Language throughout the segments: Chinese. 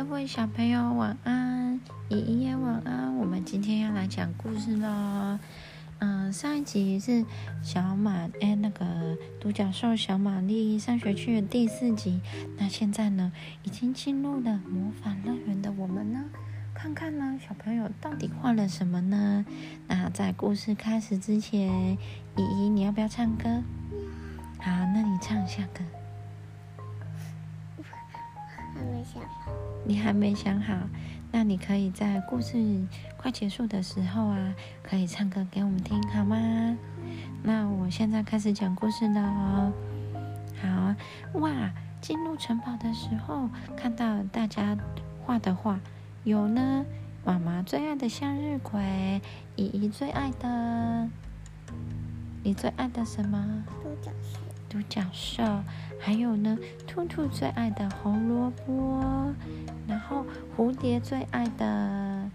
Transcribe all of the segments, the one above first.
各位小朋友晚安，姨姨也晚安。我们今天要来讲故事喽。嗯，上一集是小马哎，那个独角兽小玛丽上学去的第四集。那现在呢，已经进入了魔法乐园的我们呢，看看呢，小朋友到底画了什么呢？那在故事开始之前，姨姨你要不要唱歌？好，那你唱一下歌。还没想好。你还没想好，那你可以在故事快结束的时候啊，可以唱歌给我们听，好吗？那我现在开始讲故事了哦。好哇，进入城堡的时候，看到大家画的画，有呢，妈妈最爱的向日葵，姨姨最爱的，你最爱的什么？独角兽。独角兽，还有呢，兔兔最爱的红萝卜，然后蝴蝶最爱的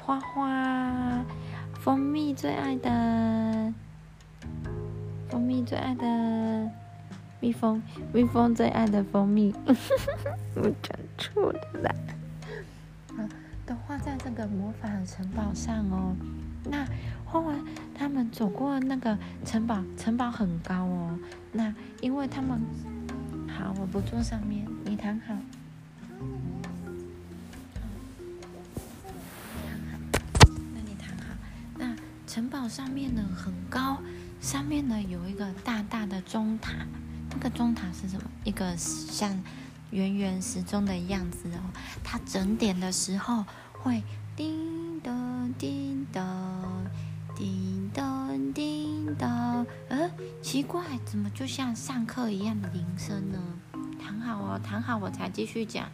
花花，蜂蜜最爱的蜂蜜最爱的蜜蜂，蜜蜂最爱的蜂蜜，我讲错了啦。都画在这个魔法城堡上哦。那画完，他们走过那个城堡，城堡很高哦。那因为他们好，我不坐上面，你躺好。那你躺好。那城堡上面呢很高，上面呢有一个大大的钟塔。那个钟塔是什么？一个像圆圆时钟的样子哦。它整点的时候会叮咚叮咚，奇怪，怎么就像上课一样的铃声呢？躺好哦，躺好，我才继续讲。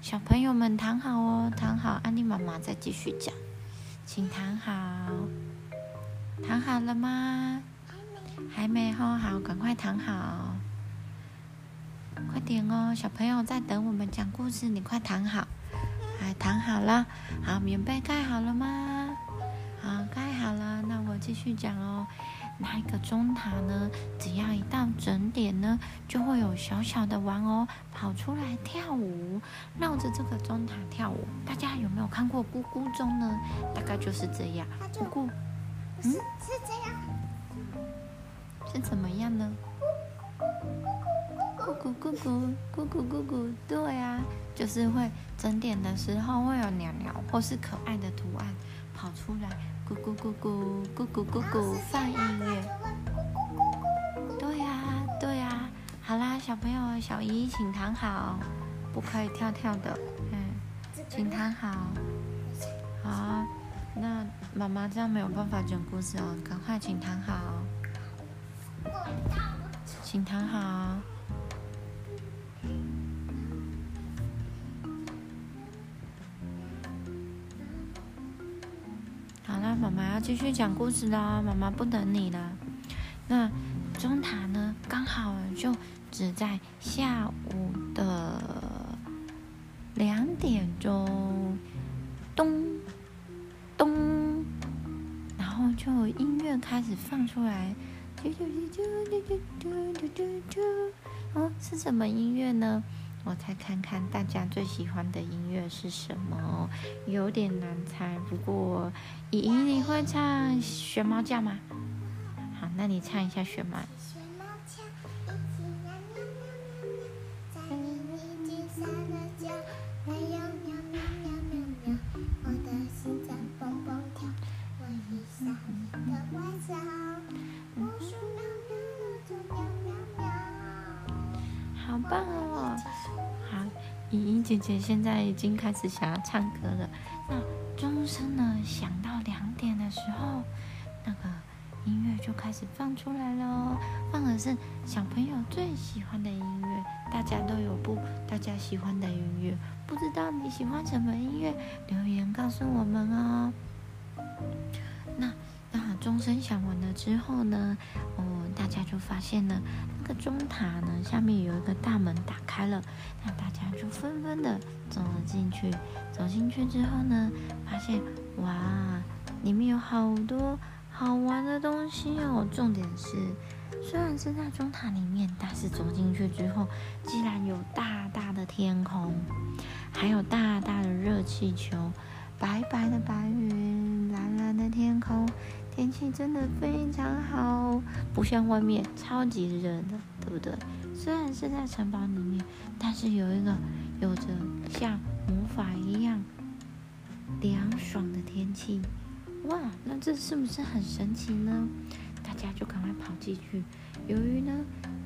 小朋友们躺好哦，躺好，安妮妈妈再继续讲。请躺好，躺好了吗？还没哦，好，赶快躺好，快点哦，小朋友在等我们讲故事，你快躺好。哎，躺好了，好，棉被盖好了吗？好，盖好了，那我继续讲哦。那一个钟塔呢？只要一到整点呢，就会有小小的玩偶跑出来跳舞，绕着这个钟塔跳舞。大家有没有看过咕咕钟呢？大概就是这样。咕咕，嗯，是这样，是怎么样呢？咕咕咕咕咕咕咕咕，对啊，就是会整点的时候会有鸟鸟或是可爱的图案跑出来。咕咕咕咕咕咕咕咕，放音乐。对呀，对呀。好啦，小朋友，小姨请躺好，不可以跳跳的。嗯，请躺好。好，那妈妈这样没有办法讲故事哦，赶快请躺好。请躺好。妈妈要继续讲故事啦，妈妈不等你了。那钟塔呢？刚好就只在下午的两点钟，咚咚，然后就音乐开始放出来，啾啾啾啾啾啾啾啾啾，哦，是什么音乐呢？我再看看大家最喜欢的音乐是什么，有点难猜。不过，姨姨你会唱学猫叫吗？好，那你唱一下学猫。姐姐现在已经开始想要唱歌了。那钟声呢，响到两点的时候，那个音乐就开始放出来喽。放的是小朋友最喜欢的音乐，大家都有不大家喜欢的音乐。不知道你喜欢什么音乐？留言告诉我们哦。那那钟声响完了之后呢？哦，大家就发现呢。个钟塔呢，下面有一个大门打开了，那大家就纷纷的走了进去。走进去之后呢，发现哇，里面有好多好玩的东西哦。重点是，虽然是在钟塔里面，但是走进去之后，竟然有大大的天空，还有大大的热气球，白白的白云，的天空，天气真的非常好，不像外面超级热的，对不对？虽然是在城堡里面，但是有一个有着像魔法一样凉爽的天气，哇，那这是不是很神奇呢？大家就赶快跑进去。由于呢，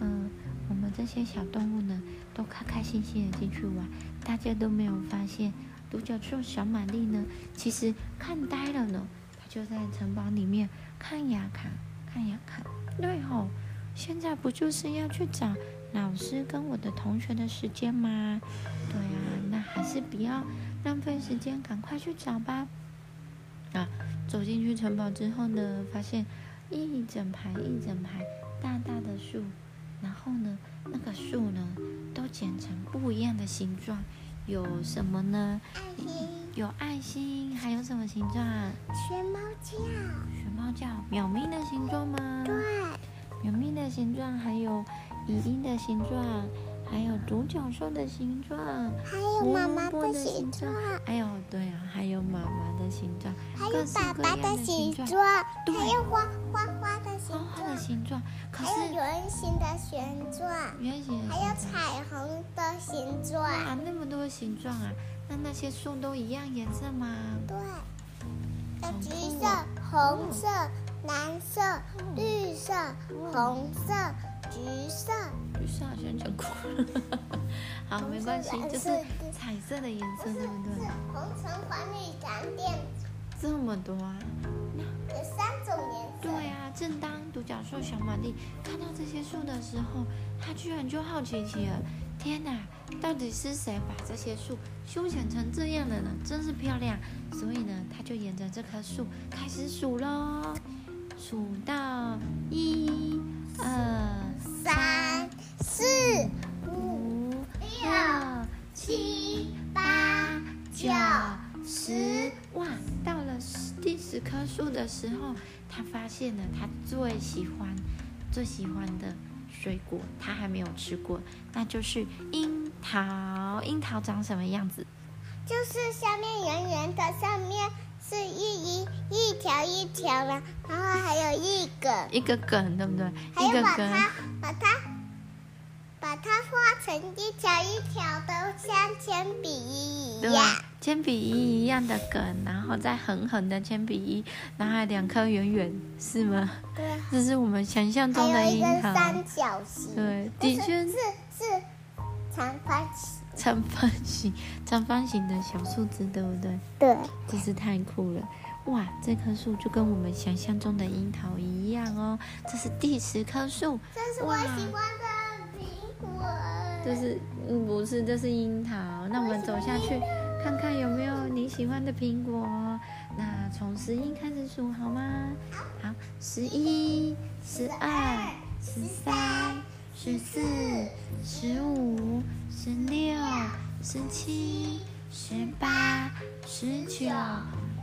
嗯，我们这些小动物呢，都开开心心的进去玩，大家都没有发现独角兽小玛丽呢，其实看呆了呢。就在城堡里面看呀看，看呀看。对吼，现在不就是要去找老师跟我的同学的时间吗？对啊，那还是不要浪费时间，赶快去找吧。啊，走进去城堡之后呢，发现一整排一整排大大的树，然后呢，那个树呢都剪成不一样的形状，有什么呢？爱心，有爱心，还有什么形状？学猫叫，学猫叫，喵咪的形状吗？对，喵咪的形状，还有语音的形状，还有独角兽的形状，还有妈妈的形状，还有对啊，还有妈妈的形状，还有爸爸的形状，还有花花花的形花花的状，形状。可还有是圆形的形状，圆形还有彩虹的形状，啊，那么多形状啊，那那些树都一样颜色吗？对，有橘色哦、红色、蓝色、绿色、红色、橘色。橘色好像讲过了，好，没关系，就是彩色的颜色，对不对？红橙黄绿蓝靛这么多啊！有三种颜色。对啊，正当独角兽小玛丽看到这些树的时候，她居然就好奇起了。天哪，到底是谁把这些树修剪成这样的呢？真是漂亮！所以呢，他就沿着这棵树开始数喽，数到一、二、三、四、五、六、七、八、九、十，哇！到了第十棵树的时候，他发现了他最喜欢、最喜欢的水果，他还没有吃过，那就是樱桃。樱桃长什么样子？就是下面圆圆的，上面是一一一条一条的，然后还有一个，一个梗，对不对？还有一个梗，把它把它把它画成一条一条的，像铅笔一样。，铅笔一一样的梗，然后再横横的铅笔一，然后两颗圆圆，是吗？对，这是我们想象中的樱桃。个三角形。对，的确是是长方形。长方形、长方形的小树枝，对不对？对，真是太酷了！哇，这棵树就跟我们想象中的樱桃一样哦。这是第十棵树，这是我哇喜欢的苹果。这是嗯不是，这是樱桃。那我们走下去看看有没有你喜欢的苹果。那从十一开始数好吗？好，十一、十二、十三、十四、十五、十六、十七、十八、十九、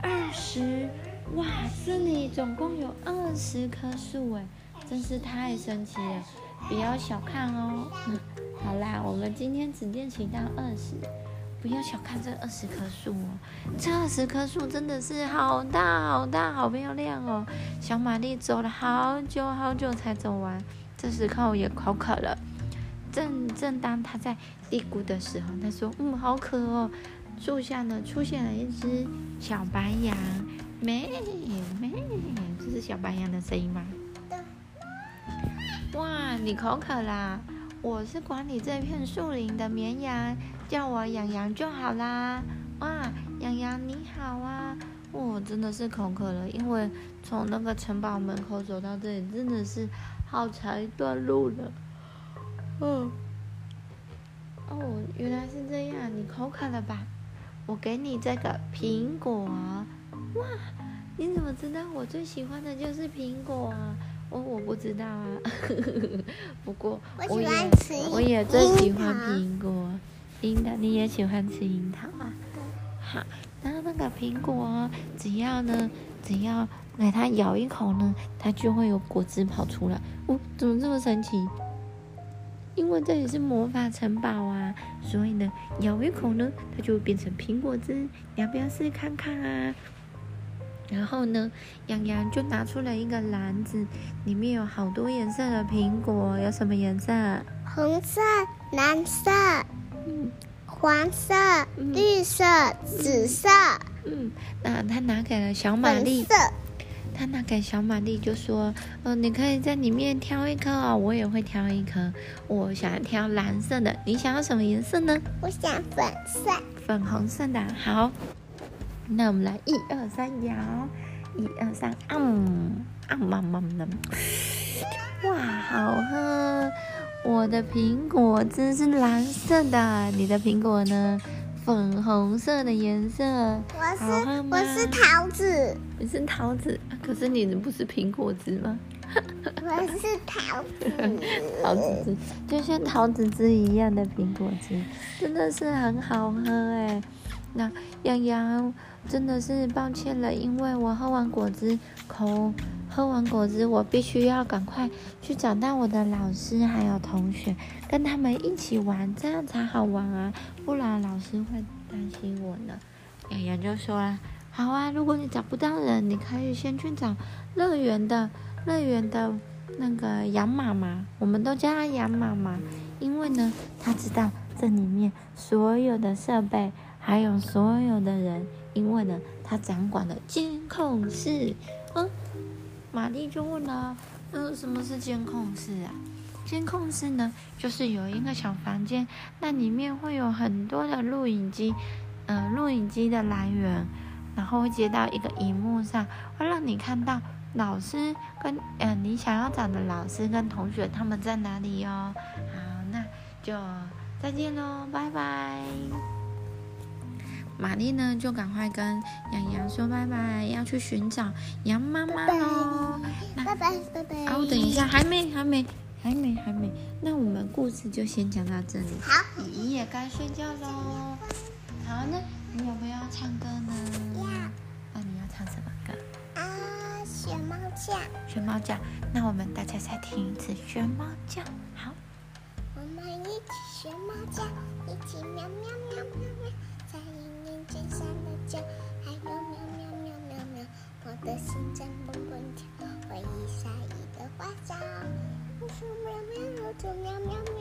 二十。哇，这里总共有二十棵树哎，真是太神奇了！不要小看哦。好啦，我们今天只练习到二十，不要小看这二十棵树哦。这二十棵树真的是好大好大，好漂亮哦。小玛丽走了好久好久才走完，这时候也口渴了。正正当她在嘀咕的时候，她说：“嗯，好渴哦。”树下呢出现了一只小白羊，咩咩，这是小白羊的声音吗？哇，你口渴啦！我是管理这片树林的绵羊，叫我洋洋就好啦。哇，洋洋你好啊！我真的是口渴了，因为从那个城堡门口走到这里真的是好长一段路了。嗯，哦，原来是这样，你口渴了吧？我给你这个苹果。哇，你怎么知道我最喜欢的就是苹果啊？哦，我不知道啊。不过我也我也最喜欢苹果。樱桃，你也喜欢吃樱桃啊？好，然后那个苹果，只要呢，只要给它咬一口呢，它就会有果汁跑出来。哦，怎么这么神奇？因为这里是魔法城堡啊，所以呢，咬一口呢，它就会变成苹果汁。你要不要试试看看啊？然后呢，洋洋就拿出了一个篮子，里面有好多颜色的苹果，有什么颜色？红色、蓝色、嗯黄色、嗯绿色、紫色、嗯，那他拿给了小玛丽，粉色。他拿给小玛丽就说：“呃，你可以在里面挑一颗哦，我也会挑一颗。我想要挑蓝色的，你想要什么颜色呢？我想粉色。粉红色的。好，那我们来一二三摇，一二三，嗯，啊嘛嘛嘛，哇，好喝！我的苹果汁是蓝色的，你的苹果呢？粉红色的颜色。我是我是桃子，你是桃子，啊可是你的不是苹果汁吗？我是桃子。桃子汁就像桃子汁一样的苹果汁，真的是很好喝哎。那洋洋真的是抱歉了，因为我喝完果汁口喝完果汁，我必须要赶快去找到我的老师还有同学，跟他们一起玩，这样才好玩啊，不然老师会担心我呢。洋洋就说。好啊，如果你找不到人，你可以先去找乐园的乐园的那个杨妈妈，我们都叫她杨妈妈，因为呢，她知道这里面所有的设备，还有所有的人，因为呢，她掌管了监控室。嗯，玛丽就问了，嗯，什么是监控室啊？监控室呢，就是有一个小房间，那里面会有很多的录影机，呃，录影机的来源。然后会接到一个荧幕上，会让你看到老师跟呃你想要找的老师跟同学他们在哪里哦。好，那就再见喽，拜拜。玛丽呢就赶快跟羊羊说拜拜，要去寻找羊妈妈喽。那拜拜拜拜。啊，我等一下，还没，还没，还没，还没。那我们故事就先讲到这里。好，你也该睡觉喽。好，那你有没有要唱歌呢？要那你要唱什么歌？啊，学猫叫，学猫叫。那我们大家再听一次学猫叫。好，我们一起学猫叫，一起喵喵喵喵喵，在林林间山的叫，还有喵喵喵喵喵，我的心脏蹦蹦跳，我一下一的花招，我说喵喵，我就喵喵喵。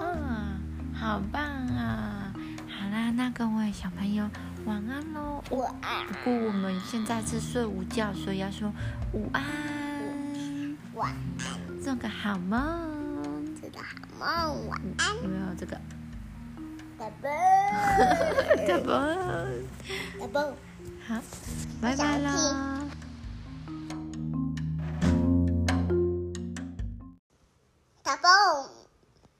嗯，好棒啊！好啦，那各位小朋友晚安喽。晚安不过我们现在是睡午觉，所以要说午安，晚做个好梦。做个好梦，晚安，有没有这个？Tá, tá bom. tá bom. Tá bom. Vai, vai lá. Tá bom.